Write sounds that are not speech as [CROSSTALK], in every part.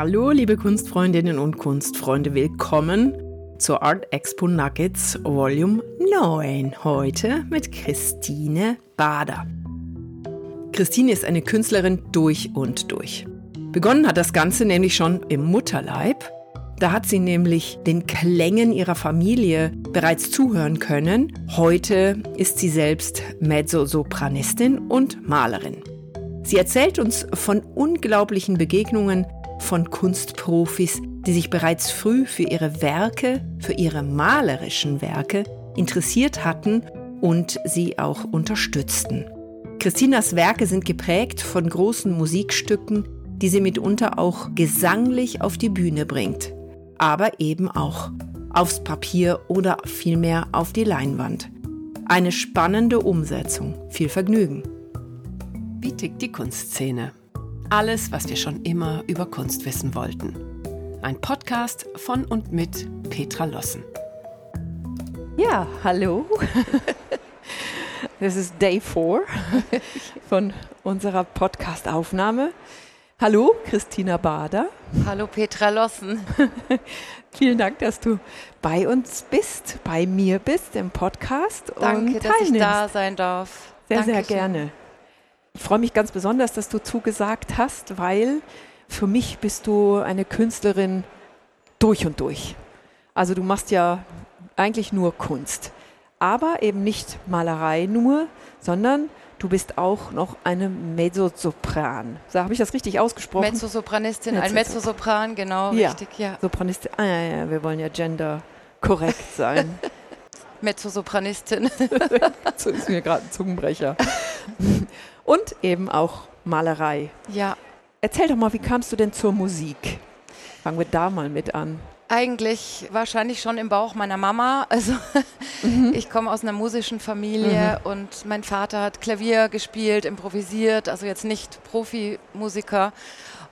Hallo, liebe Kunstfreundinnen und Kunstfreunde, willkommen zur Art Expo Nuggets Volume 9. Heute mit Christine Bader. Christine ist eine Künstlerin durch und durch. Begonnen hat das Ganze nämlich schon im Mutterleib. Da hat sie nämlich den Klängen ihrer Familie bereits zuhören können. Heute ist sie selbst Mezzosopranistin und Malerin. Sie erzählt uns von unglaublichen Begegnungen von Kunstprofis, die sich bereits früh für ihre Werke, für ihre malerischen Werke interessiert hatten und sie auch unterstützten. Christinas Werke sind geprägt von großen Musikstücken, die sie mitunter auch gesanglich auf die Bühne bringt, aber eben auch aufs Papier oder vielmehr auf die Leinwand. Eine spannende Umsetzung. Viel Vergnügen. Wie tickt die Kunstszene? Alles, was wir schon immer über Kunst wissen wollten. Ein Podcast von und mit Petra Lossen. Ja, hallo. [LAUGHS] Das ist Day 4 von unserer Podcast-Aufnahme. Hallo, Christina Bader. Hallo, Petra Lossen. [LAUGHS] Vielen Dank, dass du bei uns bist, bei mir bist im Podcast. Danke, dass ich da sein darf. Sehr, Dankeschön. sehr gerne. Ich freue mich ganz besonders, dass du zugesagt hast, weil für mich bist du eine Künstlerin durch und durch. Also du machst ja eigentlich nur Kunst, aber eben nicht Malerei nur, sondern du bist auch noch eine Mezzosopran. So, Habe ich das richtig ausgesprochen? Mezzosopranistin, Mezzo ein Mezzosopran, genau, ja. richtig, ja. Sopranistin, ah, ja, ja, wir wollen ja gender korrekt sein. [LAUGHS] [LAUGHS] Mezzosopranistin. das ist mir gerade ein Zungenbrecher [LAUGHS] und eben auch Malerei. Ja. Erzähl doch mal, wie kamst du denn zur Musik? Fangen wir da mal mit an. Eigentlich wahrscheinlich schon im Bauch meiner Mama. Also [LAUGHS] mhm. ich komme aus einer musischen Familie mhm. und mein Vater hat Klavier gespielt, improvisiert, also jetzt nicht Profimusiker.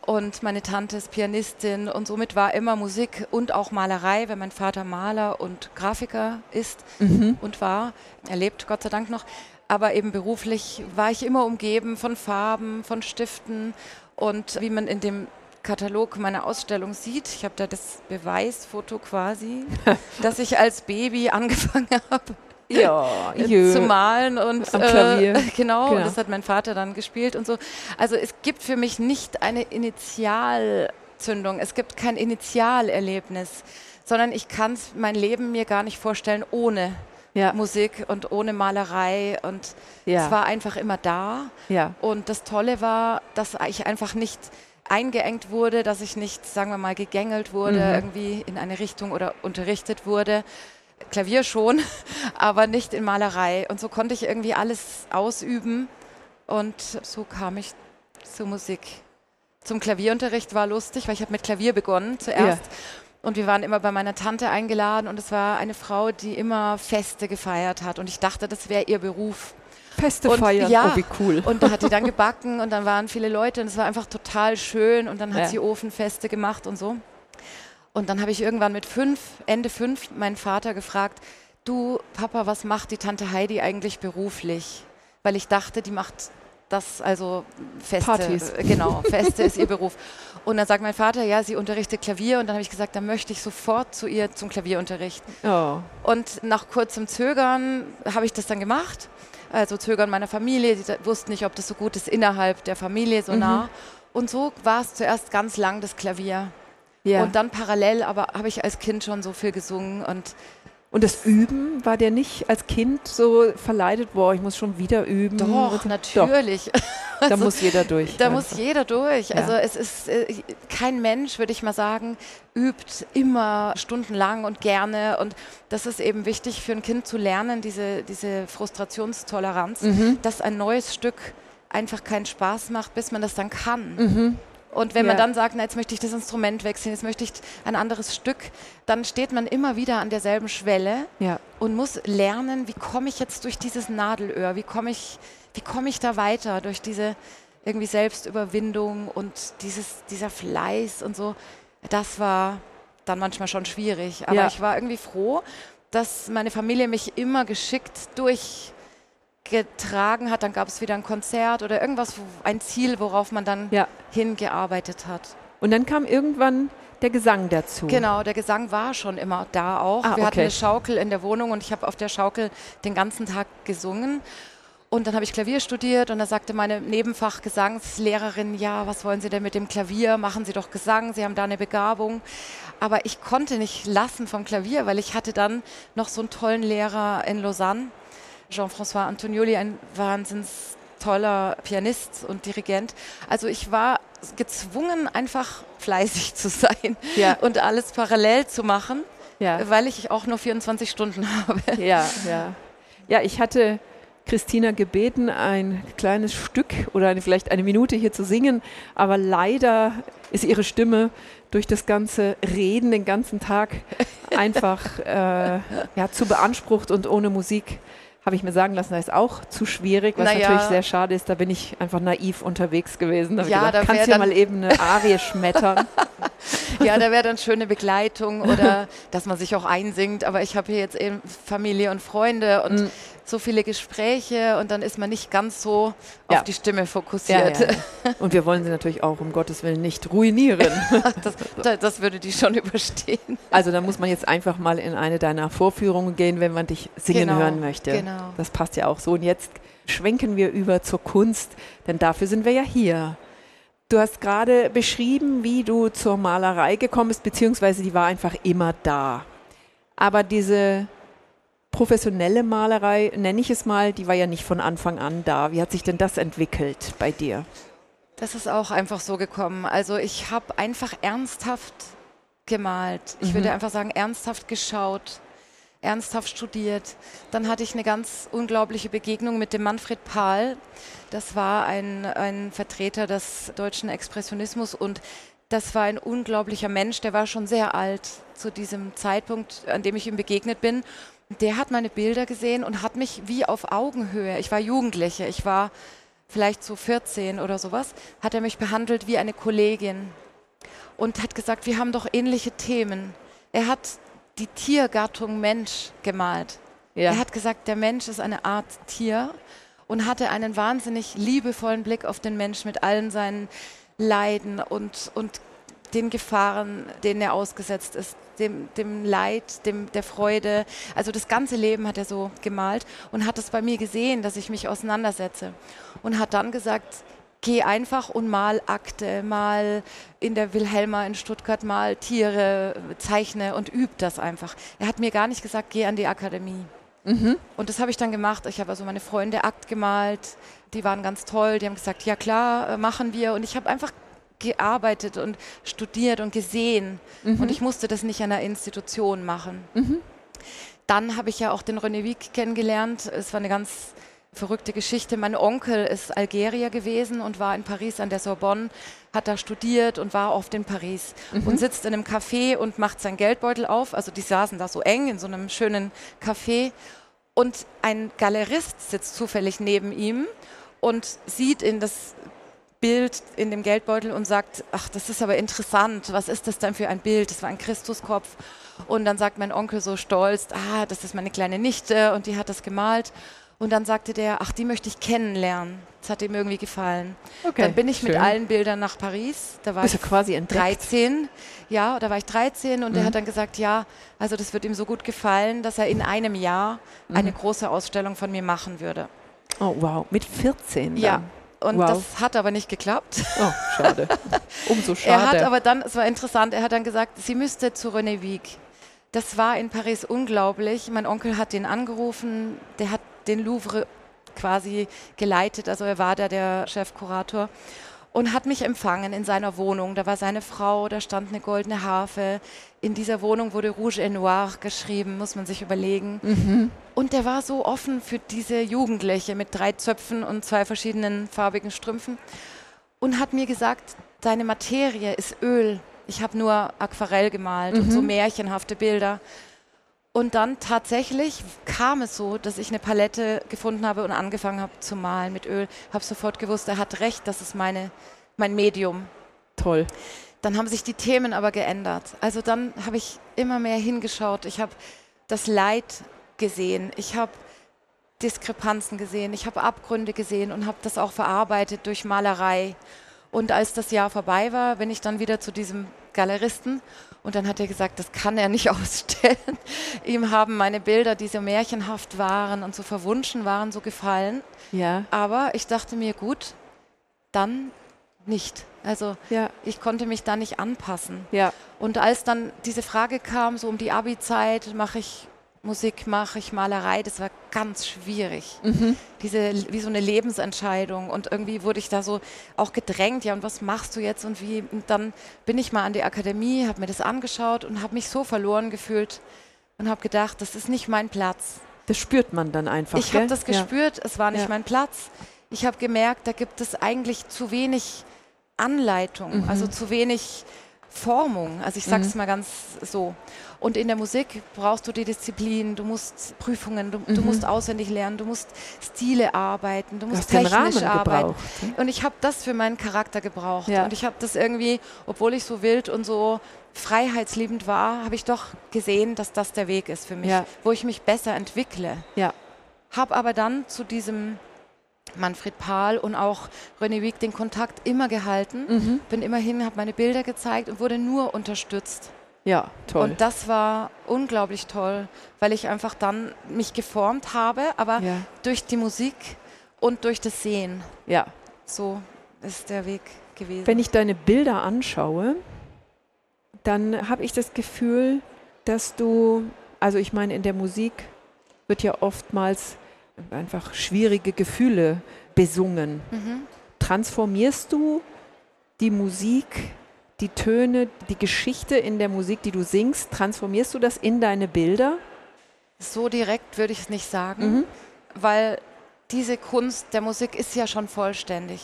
Und meine Tante ist Pianistin und somit war immer Musik und auch Malerei, weil mein Vater Maler und Grafiker ist mhm. und war. Er lebt Gott sei Dank noch aber eben beruflich war ich immer umgeben von Farben, von Stiften und wie man in dem Katalog meiner Ausstellung sieht, ich habe da das Beweisfoto quasi, [LAUGHS] dass ich als Baby angefangen [LAUGHS] habe. Ja, äh, zu malen und Am Klavier. Äh, genau, genau, das hat mein Vater dann gespielt und so. Also es gibt für mich nicht eine Initialzündung, es gibt kein Initialerlebnis, sondern ich kann mein Leben mir gar nicht vorstellen ohne ja. Musik und ohne Malerei und ja. es war einfach immer da. Ja. Und das Tolle war, dass ich einfach nicht eingeengt wurde, dass ich nicht, sagen wir mal, gegängelt wurde, mhm. irgendwie in eine Richtung oder unterrichtet wurde. Klavier schon, [LAUGHS] aber nicht in Malerei. Und so konnte ich irgendwie alles ausüben und so kam ich zur Musik. Zum Klavierunterricht war lustig, weil ich habe mit Klavier begonnen zuerst. Ja. Und wir waren immer bei meiner Tante eingeladen und es war eine Frau, die immer Feste gefeiert hat. Und ich dachte, das wäre ihr Beruf. Feste und, feiern, ja, oh wie cool. Und da hat sie dann [LAUGHS] gebacken und dann waren viele Leute und es war einfach total schön und dann hat ja. sie Ofenfeste gemacht und so. Und dann habe ich irgendwann mit fünf, Ende fünf, meinen Vater gefragt, du Papa, was macht die Tante Heidi eigentlich beruflich? Weil ich dachte, die macht das also Feste, Partys. genau, Feste ist ihr [LAUGHS] Beruf. Und dann sagt mein Vater, ja, sie unterrichtet Klavier und dann habe ich gesagt, dann möchte ich sofort zu ihr zum Klavierunterricht. Oh. Und nach kurzem Zögern habe ich das dann gemacht. Also Zögern meiner Familie, die wussten nicht, ob das so gut ist innerhalb der Familie so mhm. nah. Und so war es zuerst ganz lang das Klavier. Ja. Und dann parallel, aber habe ich als Kind schon so viel gesungen und und das Üben, war der nicht als Kind so verleitet, boah, ich muss schon wieder üben? Doch, natürlich. Doch. [LAUGHS] Also, da muss jeder durch. Da einfach. muss jeder durch. Ja. Also es ist, äh, kein Mensch, würde ich mal sagen, übt immer stundenlang und gerne. Und das ist eben wichtig für ein Kind zu lernen, diese, diese Frustrationstoleranz, mhm. dass ein neues Stück einfach keinen Spaß macht, bis man das dann kann. Mhm. Und wenn ja. man dann sagt, na, jetzt möchte ich das Instrument wechseln, jetzt möchte ich ein anderes Stück, dann steht man immer wieder an derselben Schwelle ja. und muss lernen, wie komme ich jetzt durch dieses Nadelöhr, wie komme ich, wie komme ich da weiter durch diese irgendwie Selbstüberwindung und dieses, dieser Fleiß und so. Das war dann manchmal schon schwierig. Aber ja. ich war irgendwie froh, dass meine Familie mich immer geschickt durch getragen hat, dann gab es wieder ein Konzert oder irgendwas, ein Ziel, worauf man dann ja. hingearbeitet hat. Und dann kam irgendwann der Gesang dazu. Genau, der Gesang war schon immer da auch. Ah, Wir hatten okay. eine Schaukel in der Wohnung und ich habe auf der Schaukel den ganzen Tag gesungen. Und dann habe ich Klavier studiert und da sagte meine Nebenfachgesangslehrerin, ja, was wollen Sie denn mit dem Klavier? Machen Sie doch Gesang, Sie haben da eine Begabung. Aber ich konnte nicht lassen vom Klavier, weil ich hatte dann noch so einen tollen Lehrer in Lausanne, Jean-François Antonioli, ein wahnsinns toller Pianist und Dirigent. Also ich war gezwungen, einfach fleißig zu sein [LAUGHS] Ja. und alles parallel zu machen, Ja. weil ich auch nur 24 Stunden [LAUGHS] habe. Ja, ja. Ja, ich hatte Christina gebeten, ein kleines Stück oder eine, vielleicht eine Minute hier zu singen, aber leider ist ihre Stimme durch das ganze Reden den ganzen Tag [LAUGHS] einfach äh, ja, zu beansprucht und ohne Musik habe ich mir sagen lassen, das ist auch zu schwierig, was Naja. natürlich sehr schade ist. Da bin ich einfach naiv unterwegs gewesen. Da Ja, gedacht, da kannst du ja mal eben eine Arie schmettern. [LAUGHS] Ja, da wäre dann schöne Begleitung oder [LAUGHS] dass man sich auch einsingt. Aber ich habe hier jetzt eben Familie und Freunde und Mm. So viele Gespräche und dann ist man nicht ganz so Ja. auf die Stimme fokussiert. ja, ja. Und wir wollen sie natürlich auch um Gottes Willen nicht ruinieren. [LAUGHS] Das, da- das würde die schon [LAUGHS] überstehen. Also da muss man jetzt einfach mal in eine deiner Vorführungen gehen, wenn man dich singen Genau, hören möchte. genau. Das passt ja auch so. Und jetzt schwenken wir über zur Kunst, denn dafür sind wir ja hier. Du hast gerade beschrieben, wie du zur Malerei gekommen bist, beziehungsweise die war einfach immer da. Aber diese professionelle Malerei, nenne ich es mal, die war ja nicht von Anfang an da. Wie hat sich denn das entwickelt bei dir? Das ist auch einfach so gekommen. Also ich habe einfach ernsthaft gemalt. Ich würde einfach sagen, ernsthaft geschaut, ernsthaft studiert. Dann hatte ich eine ganz unglaubliche Begegnung mit dem Manfred Pahl. Das war ein, ein Vertreter des deutschen Expressionismus und das war ein unglaublicher Mensch, der war schon sehr alt zu diesem Zeitpunkt, an dem ich ihm begegnet bin. Der hat meine Bilder gesehen und hat mich wie auf Augenhöhe, ich war Jugendliche, ich war vielleicht so 14 oder sowas, hat er mich behandelt wie eine Kollegin und hat gesagt, wir haben doch ähnliche Themen. Er hat die Tiergattung Mensch gemalt. Ja. Er hat gesagt, der Mensch ist eine Art Tier und hatte einen wahnsinnig liebevollen Blick auf den Mensch mit allen seinen Leiden und, und den Gefahren, denen er ausgesetzt ist, dem, dem Leid, dem, der Freude. Also das ganze Leben hat er so gemalt und hat es bei mir gesehen, dass ich mich auseinandersetze. Und hat dann gesagt, geh einfach und mal Akte, mal in der Wilhelma in Stuttgart, mal Tiere, zeichne und üb das einfach. Er hat mir gar nicht gesagt, geh an die Akademie. Und das habe ich dann gemacht. Ich habe also meine Freunde Akt gemalt. Die waren ganz toll. Die haben gesagt, ja klar, äh, machen wir. Und ich habe einfach gearbeitet und studiert und gesehen. Und ich musste das nicht an einer Institution machen. Dann habe ich ja auch den René Wieck kennengelernt. Es war eine ganz verrückte Geschichte. Mein Onkel ist Algerier gewesen und war in Paris an der Sorbonne, hat da studiert und war oft in Paris und sitzt in einem Café und macht seinen Geldbeutel auf. Also die saßen da so eng in so einem schönen Café und ein Galerist sitzt zufällig neben ihm und sieht in das Bild in dem Geldbeutel und sagt, ach, das ist aber interessant, was ist das denn für ein Bild? Das war ein Christuskopf. Und dann sagt mein Onkel so stolz, ah, das ist meine kleine Nichte und die hat das gemalt. Und dann sagte der, ach, die möchte ich kennenlernen. Das hat ihm irgendwie gefallen. Okay, dann bin ich mit schön. allen Bildern nach Paris. Da war Bist ich quasi entdeckt. 13. Ja, da war ich 13 und der Mhm. hat dann gesagt, ja, also das wird ihm so gut gefallen, dass er in einem Jahr Mhm. eine große Ausstellung von mir machen würde. Oh, wow. Mit 14 dann. Ja. Und Wow. das hat aber nicht geklappt. Oh, schade. [LAUGHS] Umso Er schade. hat aber dann, es war interessant, er hat dann gesagt, sie müsste zu René Wieck. Das war in Paris unglaublich. Mein Onkel hat den angerufen, der hat den Louvre quasi geleitet, also er war da der Chefkurator und hat mich empfangen in seiner Wohnung. Da war seine Frau, da stand eine goldene Harfe. In dieser Wohnung wurde Rouge et Noir geschrieben, muss man sich überlegen. Mhm. Und der war so offen für diese Jugendliche mit drei Zöpfen und zwei verschiedenen farbigen Strümpfen und hat mir gesagt, deine Materie ist Öl. Ich habe nur Aquarell gemalt und so märchenhafte Bilder. Und dann tatsächlich kam es so, dass ich eine Palette gefunden habe und angefangen habe zu malen mit Öl. Habe sofort gewusst, er hat recht, das ist meine, mein Medium. Toll. Dann haben sich die Themen aber geändert. Also dann habe ich immer mehr hingeschaut. Ich habe das Leid gesehen. Ich habe Diskrepanzen gesehen. Ich habe Abgründe gesehen und habe das auch verarbeitet durch Malerei. Und als das Jahr vorbei war, bin ich dann wieder zu diesem Galeristen und dann hat er gesagt, das kann er nicht [LAUGHS] ausstellen. Ihm haben meine Bilder, die so märchenhaft waren und so verwunschen waren, so gefallen. Ja. Aber ich dachte mir, gut, dann nicht. Also Ja. ich konnte mich da nicht anpassen. Ja. Und als dann diese Frage kam, so um die Abi-Zeit, mache ich Musik, mache ich Malerei, das war ganz schwierig. Diese, wie so eine Lebensentscheidung. Und irgendwie wurde ich da so auch gedrängt, ja, und was machst du jetzt und wie? Und dann bin ich mal an die Akademie, habe mir das angeschaut und habe mich so verloren gefühlt und habe gedacht, das ist nicht mein Platz. Das spürt man dann einfach. Ich habe das gespürt, es war nicht Ja. mein Platz. Ich habe gemerkt, da gibt es eigentlich zu wenig Anleitung, Mhm. also zu wenig Formung. Also ich sage es mal ganz so. Und in der Musik brauchst du die Disziplin, du musst Prüfungen, du, du musst auswendig lernen, du musst Stile arbeiten, du Mhm. Du musst den technisch arbeiten. gebraucht. ne? Und ich habe das für meinen Charakter gebraucht. Ja. Und ich habe das irgendwie, obwohl ich so wild und so freiheitsliebend war, habe ich doch gesehen, dass das der Weg ist für mich, Ja. wo ich mich besser entwickle. Ja. Habe aber dann zu diesem Manfred Pahl und auch René Wieck den Kontakt immer gehalten. Mhm. Bin immerhin, habe meine Bilder gezeigt und wurde nur unterstützt. Ja, toll. Und das war unglaublich toll, weil ich einfach dann mich geformt habe, aber Ja. durch die Musik und durch das Sehen. ja. So ist der Weg gewesen. Wenn ich deine Bilder anschaue, dann habe ich das Gefühl, dass du, also ich meine, in der Musik wird ja oftmals einfach schwierige Gefühle besungen. mhm. Transformierst du die Musik, die Töne, die Geschichte in der Musik, die du singst, transformierst du das in deine Bilder? So direkt würde ich es nicht sagen, Mhm. weil diese Kunst der Musik ist ja schon vollständig.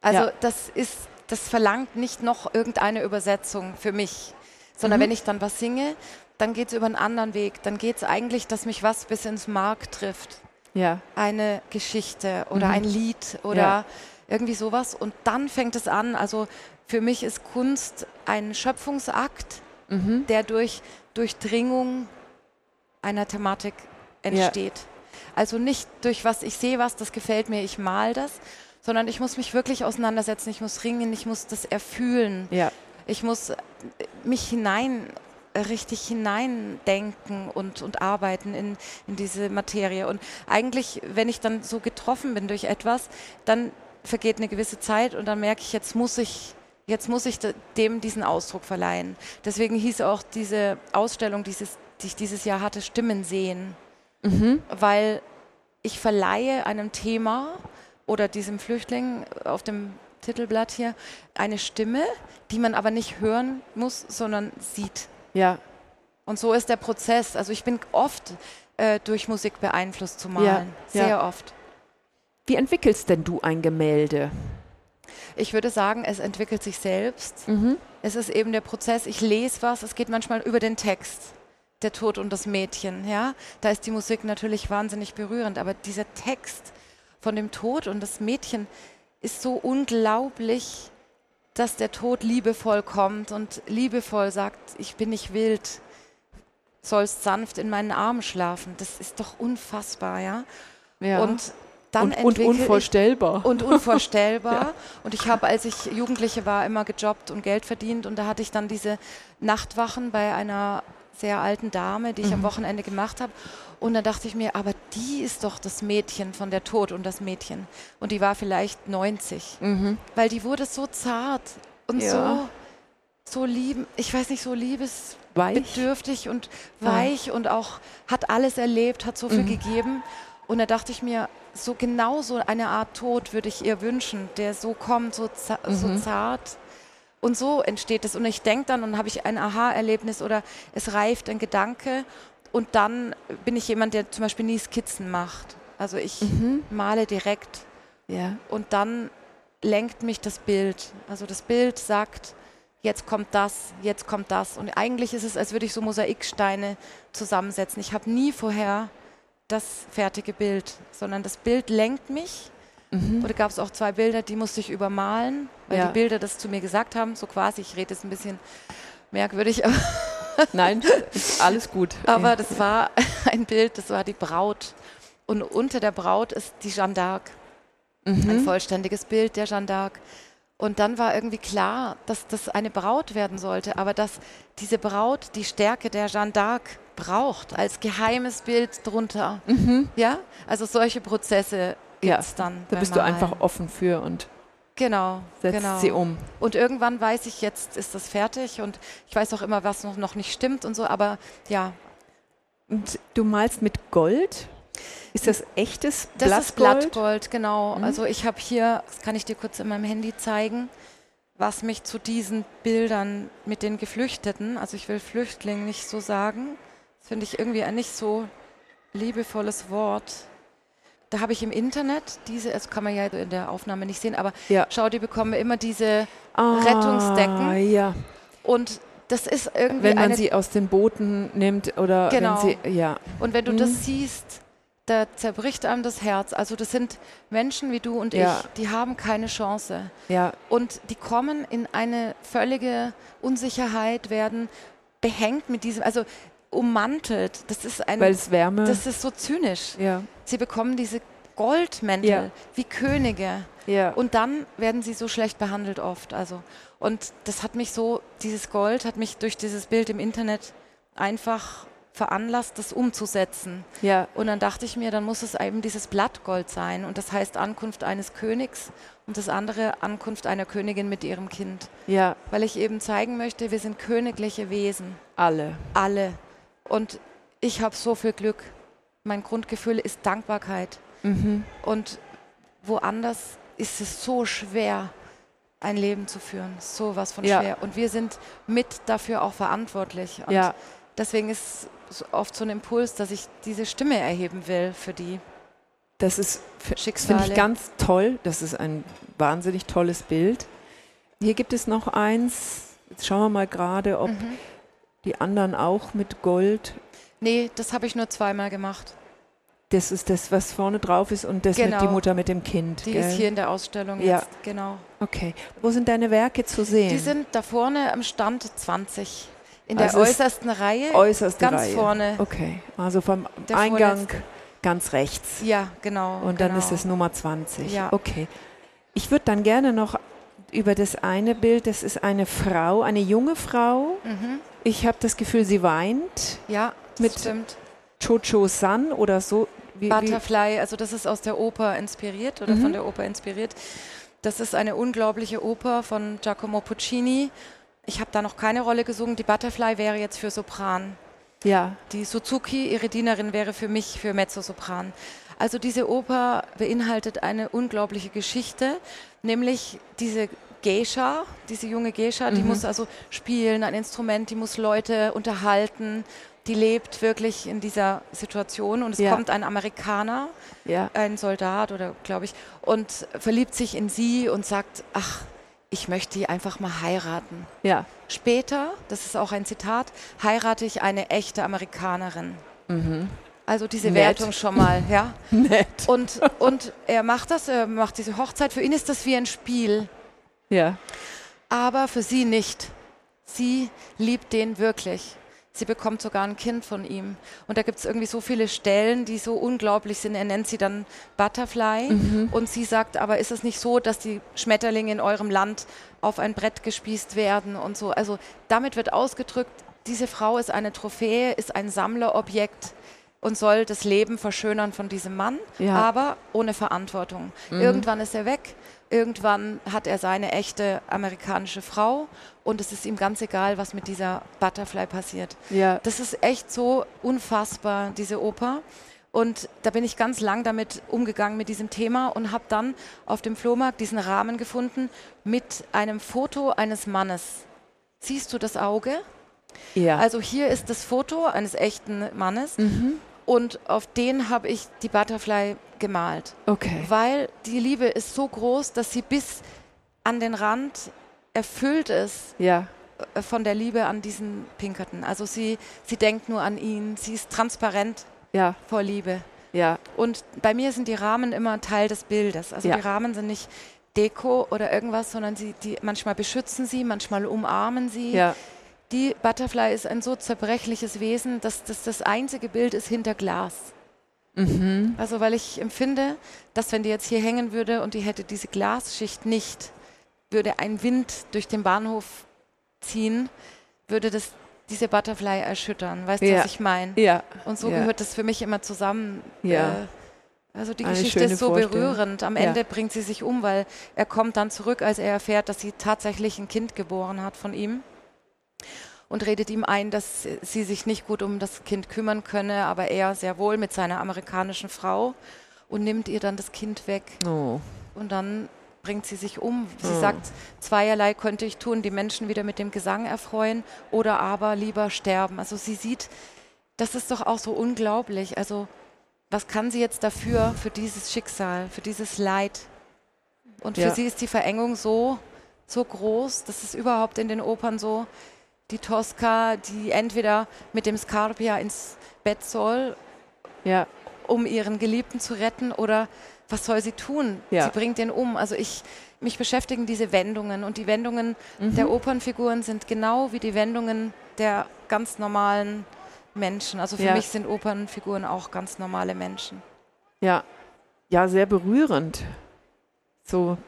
Also Ja. das ist, das verlangt nicht noch irgendeine Übersetzung für mich, sondern Mhm. wenn ich dann was singe, dann geht es über einen anderen Weg. Dann geht es eigentlich, dass mich was bis ins Mark trifft. Ja. Eine Geschichte oder Mhm. ein Lied oder Ja. irgendwie sowas. Und dann fängt es an. Also für mich ist Kunst ein Schöpfungsakt, Mhm. der durch Durchdringung einer Thematik entsteht. Also nicht durch was ich sehe was, das gefällt mir, ich mal das, sondern ich muss mich wirklich auseinandersetzen, ich muss ringen, ich muss das erfühlen, Ja. ich muss äh, mich hinein, richtig hineindenken und, und arbeiten in, in diese Materie. Und eigentlich, wenn ich dann so getroffen bin durch etwas, dann vergeht eine gewisse Zeit und dann merke ich, jetzt muss ich Jetzt muss ich de- dem diesen Ausdruck verleihen. Deswegen hieß auch diese Ausstellung, dieses, die ich dieses Jahr hatte, Stimmen sehen Mhm. weil ich verleihe einem Thema oder diesem Flüchtling auf dem Titelblatt hier eine Stimme, die man aber nicht hören muss, sondern sieht. Ja. Und so ist der Prozess. Also ich bin oft äh, durch Musik beeinflusst zu malen. ja. Sehr oft. Wie entwickelst denn du ein Gemälde? Ich würde sagen, es entwickelt sich selbst. Mhm. Es ist eben der Prozess, ich lese was, es geht manchmal über den Text. Der Tod und das Mädchen, ja. Da ist die Musik natürlich wahnsinnig berührend, aber dieser Text von dem Tod und das Mädchen ist so unglaublich, dass der Tod liebevoll kommt und liebevoll sagt, ich bin nicht wild, sollst sanft in meinen Armen schlafen. Das ist doch unfassbar, ja. Ja. Und dann und, und unvorstellbar. und [LAUGHS] unvorstellbar. Und ich habe, als ich Jugendliche war, immer gejobbt und Geld verdient. Und da hatte ich dann diese Nachtwachen bei einer sehr alten Dame, die ich am Wochenende gemacht habe. Und dann dachte ich mir, aber die ist doch das Mädchen von der Tod und das Mädchen. Und die war vielleicht 90. mhm. Weil die wurde so zart und Ja. so, so lieben, ich weiß nicht, so liebesbedürftig Weich. und Ja. weich und auch hat alles erlebt, hat so viel Mhm. gegeben. Und da dachte ich mir, so genau so eine Art Tod würde ich ihr wünschen, der so kommt, so, za so Mhm. zart. Und so entsteht es. Und ich denke dann und habe ich ein Aha-Erlebnis oder es reift ein Gedanke. Und dann bin ich jemand, der zum Beispiel nie Skizzen macht. Also ich Mhm. male direkt Ja. und dann lenkt mich das Bild. Also das Bild sagt, jetzt kommt das, jetzt kommt das. Und eigentlich ist es, als würde ich so Mosaiksteine zusammensetzen. Ich habe nie vorher das fertige Bild, sondern das Bild lenkt mich. Mhm. Oder gab es auch zwei Bilder, die musste ich übermalen, weil Ja. die Bilder das zu mir gesagt haben, so quasi. Ich rede jetzt ein bisschen merkwürdig, aber, Nein, ist alles gut. aber das war ein Bild, das war die Braut. Und unter der Braut ist die Jeanne d'Arc. ein Mhm. vollständiges Bild der Jeanne d'Arc. Und dann war irgendwie klar, dass das eine Braut werden sollte, aber dass diese Braut die Stärke der Jeanne d'Arc braucht, als geheimes Bild drunter. Mhm. Ja, also solche Prozesse Ja, gibt's dann. Da bist du einfach offen für und Genau, setzt genau. sie um. Und irgendwann weiß ich, jetzt ist das fertig und ich weiß auch immer, was noch, noch nicht stimmt und so, aber ja, Und du malst mit Gold? Ist das echtes das Blattgold? ist Blattgold, genau. Mhm. Also ich habe hier, das kann ich dir kurz in meinem Handy zeigen, was mich zu diesen Bildern mit den Geflüchteten, also ich will Flüchtling nicht so sagen, das finde ich irgendwie ein nicht so liebevolles Wort. Da habe ich im Internet diese, das kann man ja in der Aufnahme nicht sehen, aber Ja. schau, die bekommen immer diese Ah, Rettungsdecken. Ja, und das ist irgendwie wenn man sie aus den Booten nimmt oder Genau. wenn sie, ja. Und wenn du Mhm. das siehst, da zerbricht einem das Herz. Also das sind Menschen wie du und Ja. ich, die haben keine Chance. Ja, Und die kommen in eine völlige Unsicherheit, werden behängt mit diesem, also ummantelt. Das ist ein, weil es Wärme. das ist so zynisch. ja, Sie bekommen diese Goldmäntel Ja. wie Könige. ja. Und dann werden sie so schlecht behandelt oft. Also. Und das hat mich so, dieses Gold hat mich durch dieses Bild im Internet einfach veranlasst, das umzusetzen. ja, Und dann dachte ich mir, dann muss es eben dieses Blattgold sein. Und das heißt Ankunft eines Königs und das andere Ankunft einer Königin mit ihrem Kind. ja, Weil ich eben zeigen möchte, wir sind königliche Wesen. alle. Alle. Und ich habe so viel Glück. Mein Grundgefühl ist Dankbarkeit. Mhm. Und woanders ist es so schwer, ein Leben zu führen. So was von Ja. schwer. Und wir sind mit dafür auch verantwortlich. Und Ja, deswegen ist so oft so ein Impuls, dass ich diese Stimme erheben will für die. das ist finde ich ganz toll. Das ist ein wahnsinnig tolles Bild. Hier gibt es noch eins. Jetzt schauen wir mal gerade, ob Mhm. die anderen auch mit Gold. Nee, das habe ich nur zweimal gemacht. Das ist das, was vorne drauf ist und das mit Genau. die Mutter mit dem Kind. Die gell? ist hier in der Ausstellung Ja. jetzt, genau. Okay. Wo sind deine Werke zu sehen? Die sind da vorne am Stand 20. In der Also ist äußersten Reihe. äußerste ganz Reihe. vorne. Okay, also vom Der Eingang vorletzte. ganz rechts. Ja, genau. Und dann genau. ist es Nummer 20. Ja. Okay. Ich würde dann gerne noch über das eine Bild, das ist eine Frau, eine junge Frau. Mhm. Ich habe das Gefühl, sie weint. Ja, das Mit- stimmt. Chocho San oder so. Wie, Butterfly, also das ist aus der Oper inspiriert oder Mhm. von der Oper inspiriert. Das ist eine unglaubliche Oper von Giacomo Puccini. Ich habe da noch keine Rolle gesungen. Die Butterfly wäre jetzt für Sopran. ja, Die Suzuki, ihre Dienerin, wäre für mich für Mezzosopran. Also diese Oper beinhaltet eine unglaubliche Geschichte, nämlich diese Geisha, diese junge Geisha, die Mhm. muss also spielen, ein Instrument, die muss Leute unterhalten, die lebt wirklich in dieser Situation und es Ja. kommt ein Amerikaner, ja, ein Soldat oder glaube ich, und verliebt sich in sie und sagt, ach, ich möchte die einfach mal heiraten. ja. Später, das ist auch ein Zitat, heirate ich eine echte Amerikanerin. Mhm. Also diese Nett. Wertung schon mal, ja. [LAUGHS] Nett. Und, und er macht das, er macht diese Hochzeit. Für ihn ist das wie ein Spiel, Ja, aber für sie nicht. Sie liebt den wirklich. Sie bekommt sogar ein Kind von ihm. Und da gibt es irgendwie so viele Stellen, die so unglaublich sind. Er nennt sie dann Butterfly. Mhm. Und sie sagt, aber ist es nicht so, dass die Schmetterlinge in eurem Land auf ein Brett gespießt werden und so. Also damit wird ausgedrückt, diese Frau ist eine Trophäe, ist ein Sammlerobjekt und soll das Leben verschönern von diesem Mann, Ja. aber ohne Verantwortung. Mhm. Irgendwann ist er weg, irgendwann hat er seine echte amerikanische Frau und es ist ihm ganz egal, was mit dieser Butterfly passiert. ja. Das ist echt so unfassbar, diese Oper. Und da bin ich ganz lang damit umgegangen mit diesem Thema und habe dann auf dem Flohmarkt diesen Rahmen gefunden mit einem Foto eines Mannes. Siehst du das Auge? ja. Also hier ist das Foto eines echten Mannes mhm. und auf den habe ich die Butterfly gemalt, Okay. weil die Liebe ist so groß, dass sie bis an den Rand erfüllt ist Ja, äh, von der Liebe an diesen Pinkerton. Also sie, sie denkt nur an ihn, sie ist transparent ja, vor Liebe. ja, Und bei mir sind die Rahmen immer Teil des Bildes. Also Ja. die Rahmen sind nicht Deko oder irgendwas, sondern sie, die, manchmal beschützen sie, manchmal umarmen sie. ja. Die Butterfly ist ein so zerbrechliches Wesen, dass das das einzige Bild ist hinter Glas. Mhm. Also weil ich empfinde, dass wenn die jetzt hier hängen würde und die hätte diese Glasschicht nicht, würde ein Wind durch den Bahnhof ziehen, würde das diese Butterfly erschüttern. Weißt du, Ja. was ich meine? Ja. Und so ja. gehört das für mich immer zusammen. Ja. Äh, also die Eine Geschichte ist so berührend. Am. Ende bringt sie sich um, weil er kommt dann zurück, als er erfährt, dass sie tatsächlich ein Kind geboren hat von ihm. Und redet ihm ein, dass sie sich nicht gut um das Kind kümmern könne, aber er sehr wohl mit seiner amerikanischen Frau und nimmt ihr dann das Kind weg. Oh. Und dann bringt sie sich um. Sie Oh. sagt, zweierlei könnte ich tun, die Menschen wieder mit dem Gesang erfreuen oder aber lieber sterben. Also sie sieht, das ist doch auch so unglaublich. Also was kann sie jetzt dafür, für dieses Schicksal, für dieses Leid? Und für Ja. sie ist die Verengung so, so groß, das ist überhaupt in den Opern so, die Tosca, die entweder mit dem Scarpia ins Bett soll Ja. um ihren Geliebten zu retten oder was soll sie tun? Ja. Sie bringt ihn um. Also ich, mich beschäftigen diese Wendungen und die Wendungen der Opernfiguren sind genau wie die Wendungen der ganz normalen Menschen. Also für Ja. mich sind Opernfiguren auch ganz normale Menschen. Ja. Ja, sehr berührend. So.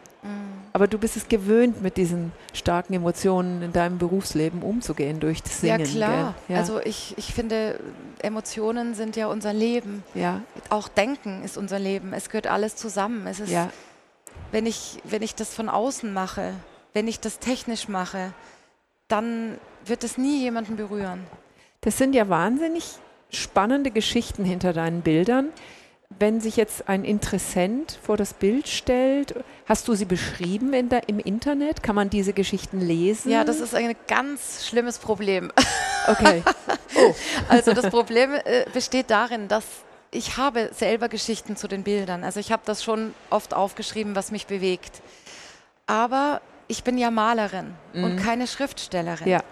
Aber du bist es gewöhnt, mit diesen starken Emotionen in deinem Berufsleben umzugehen durch das Singen. ja klar. Ja. Also ich, ich finde, Emotionen sind ja unser Leben. ja. Auch Denken ist unser Leben. Es gehört alles zusammen. Es ist Ja. wenn ich, wenn ich das von außen mache, wenn ich das technisch mache, dann wird es nie jemanden berühren. Das sind ja wahnsinnig spannende Geschichten hinter deinen Bildern. Wenn sich jetzt ein Interessent vor das Bild stellt, hast du sie beschrieben in der, im Internet? Kann man diese Geschichten lesen? Ja, das ist ein ganz schlimmes Problem. Okay. [LAUGHS] Also das Problem äh, besteht darin, dass ich habe selber Geschichten zu den Bildern. Also ich habe das schon oft aufgeschrieben, was mich bewegt. Aber ich bin ja Malerin und keine Schriftstellerin. Mhm. Ja.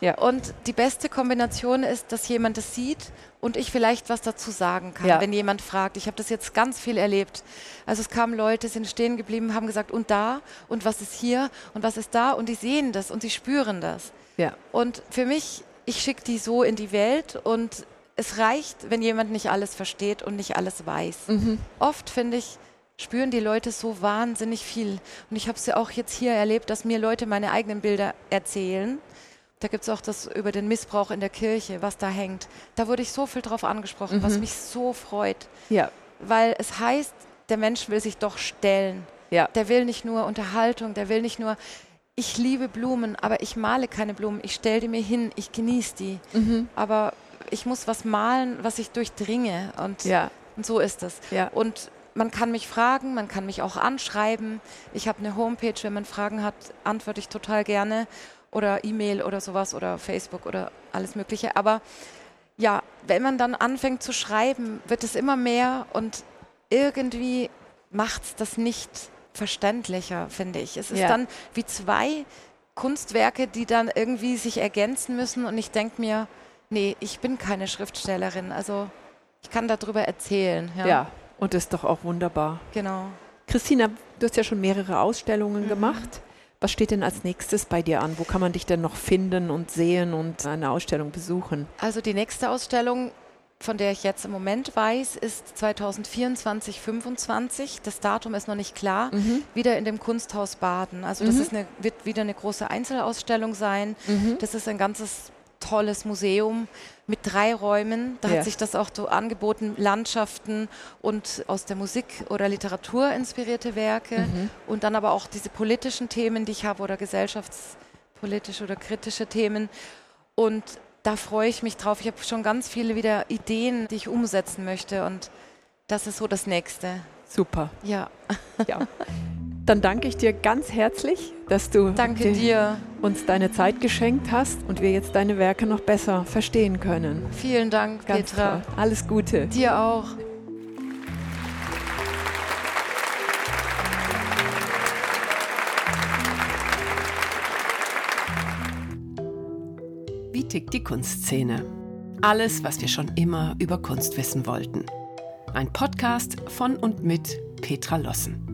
Ja. Und die beste Kombination ist, dass jemand das sieht und ich vielleicht was dazu sagen kann, Ja. wenn jemand fragt. Ich habe das jetzt ganz viel erlebt. Also es kamen Leute, sind stehen geblieben, haben gesagt, und da und was ist hier und was ist da und die sehen das und sie spüren das. Ja. Und für mich, ich schicke die so in die Welt und es reicht, wenn jemand nicht alles versteht und nicht alles weiß. Oft finde ich, spüren die Leute so wahnsinnig viel. Und ich habe es ja auch jetzt hier erlebt, dass mir Leute meine eigenen Bilder erzählen. Da gibt es auch das über den Missbrauch in der Kirche, was da hängt. Da wurde ich so viel drauf angesprochen, was mich so freut. Ja. Weil es heißt, der Mensch will sich doch stellen. Ja. Der will nicht nur Unterhaltung, der will nicht nur, ich liebe Blumen, aber ich male keine Blumen. Ich stelle die mir hin, ich genieße die. Mhm. Aber ich muss was malen, was ich durchdringe. Und, Ja. und so ist es. Ja. Und man kann mich fragen, man kann mich auch anschreiben. Ich habe eine Homepage, wenn man Fragen hat, antworte ich total gerne. Oder E-Mail oder sowas oder Facebook oder alles Mögliche. Aber ja, wenn man dann anfängt zu schreiben, wird es immer mehr und irgendwie macht es das nicht verständlicher, finde ich. Es ist Ja. dann wie zwei Kunstwerke, die dann irgendwie sich ergänzen müssen und ich denke mir, nee, ich bin keine Schriftstellerin, also ich kann darüber erzählen. Ja, ja. Und das ist doch auch wunderbar. genau. Christina, du hast ja schon mehrere Mhm. Ausstellungen gemacht. Was steht denn als nächstes bei dir an? Wo kann man dich denn noch finden und sehen und eine Ausstellung besuchen? Also die nächste Ausstellung, von der ich jetzt im Moment weiß, ist 2024, 25. Das Datum ist noch nicht klar. Wieder in dem Kunsthaus Baden. Also das ist eine, wird wieder eine große Einzelausstellung sein. Das ist ein ganzes tolles Museum mit drei Räumen. Da Ja. hat sich das auch so angeboten, Landschaften und aus der Musik oder Literatur inspirierte Werke und dann aber auch diese politischen Themen, die ich habe oder gesellschaftspolitische oder kritische Themen. Und da freue ich mich drauf. Ich habe schon ganz viele wieder Ideen, die ich umsetzen möchte und das ist so das Nächste. Super. Ja, Ja. [LAUGHS] Dann danke ich dir ganz herzlich, dass du danke dir. uns deine Zeit geschenkt hast und wir jetzt deine Werke noch besser verstehen können. Vielen Dank, Ganz Petra. toll. Alles Gute. Dir auch. Wie tickt die Kunstszene? Alles, was wir schon immer über Kunst wissen wollten. Ein Podcast von und mit Petra Lossen.